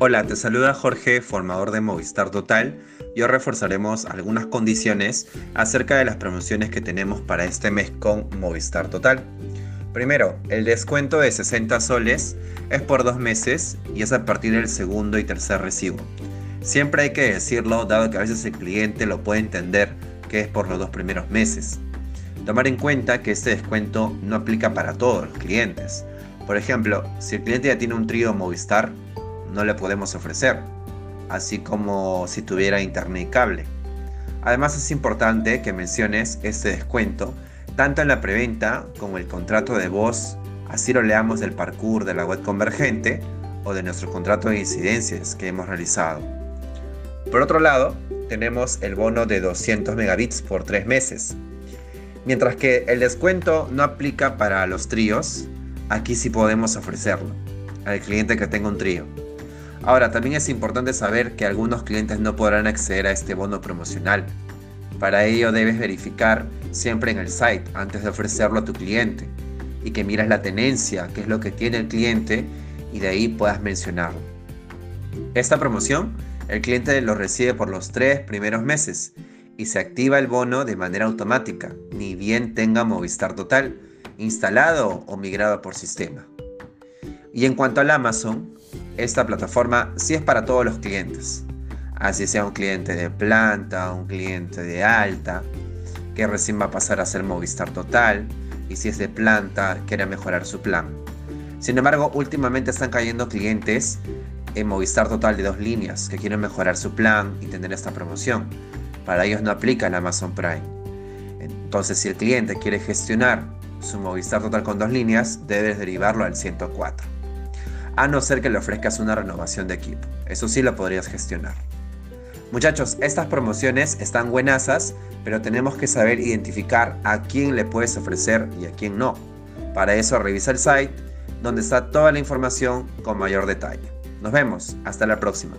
Hola, te saluda Jorge, formador de Movistar Total. Y hoy reforzaremos algunas condiciones acerca de las promociones que tenemos para este mes con Movistar Total. Primero, el descuento de 60 soles es por dos meses y es a partir del segundo y tercer recibo. Siempre hay que decirlo, dado que a veces el cliente lo puede entender que es por los dos primeros meses. Tomar en cuenta que este descuento no aplica para todos los clientes. Por ejemplo, si el cliente ya tiene un trío Movistar, no le podemos ofrecer, así como si tuviera internet y cable. Además es importante que menciones este descuento tanto en la preventa como el contrato de voz, así lo leamos del parkour de la web convergente o de nuestro contrato de incidencias que hemos realizado. Por otro lado, tenemos el bono de 200 megabits por 3 meses. Mientras que el descuento no aplica para los tríos, aquí sí podemos ofrecerlo al cliente que tenga un trío. Ahora, también es importante saber que algunos clientes no podrán acceder a este bono promocional. Para ello debes verificar siempre en el site antes de ofrecerlo a tu cliente y que miras la tenencia, qué es lo que tiene el cliente y de ahí puedas mencionarlo. Esta promoción el cliente lo recibe por los tres primeros meses y se activa el bono de manera automática, ni bien tenga Movistar Total instalado o migrado por sistema. Y en cuanto al Amazon, esta plataforma sí es para todos los clientes. Así sea un cliente de planta, un cliente de alta, que recién va a pasar a ser Movistar Total, y si es de planta, quiere mejorar su plan. Sin embargo, últimamente están cayendo clientes en Movistar Total de dos líneas que quieren mejorar su plan y tener esta promoción. Para ellos no aplica el Amazon Prime. Entonces, si el cliente quiere gestionar su Movistar Total con dos líneas, debes derivarlo al 104 a no ser que le ofrezcas una renovación de equipo. Eso sí lo podrías gestionar. Muchachos, estas promociones están buenasas, pero tenemos que saber identificar a quién le puedes ofrecer y a quién no. Para eso revisa el site, donde está toda la información con mayor detalle. Nos vemos, hasta la próxima.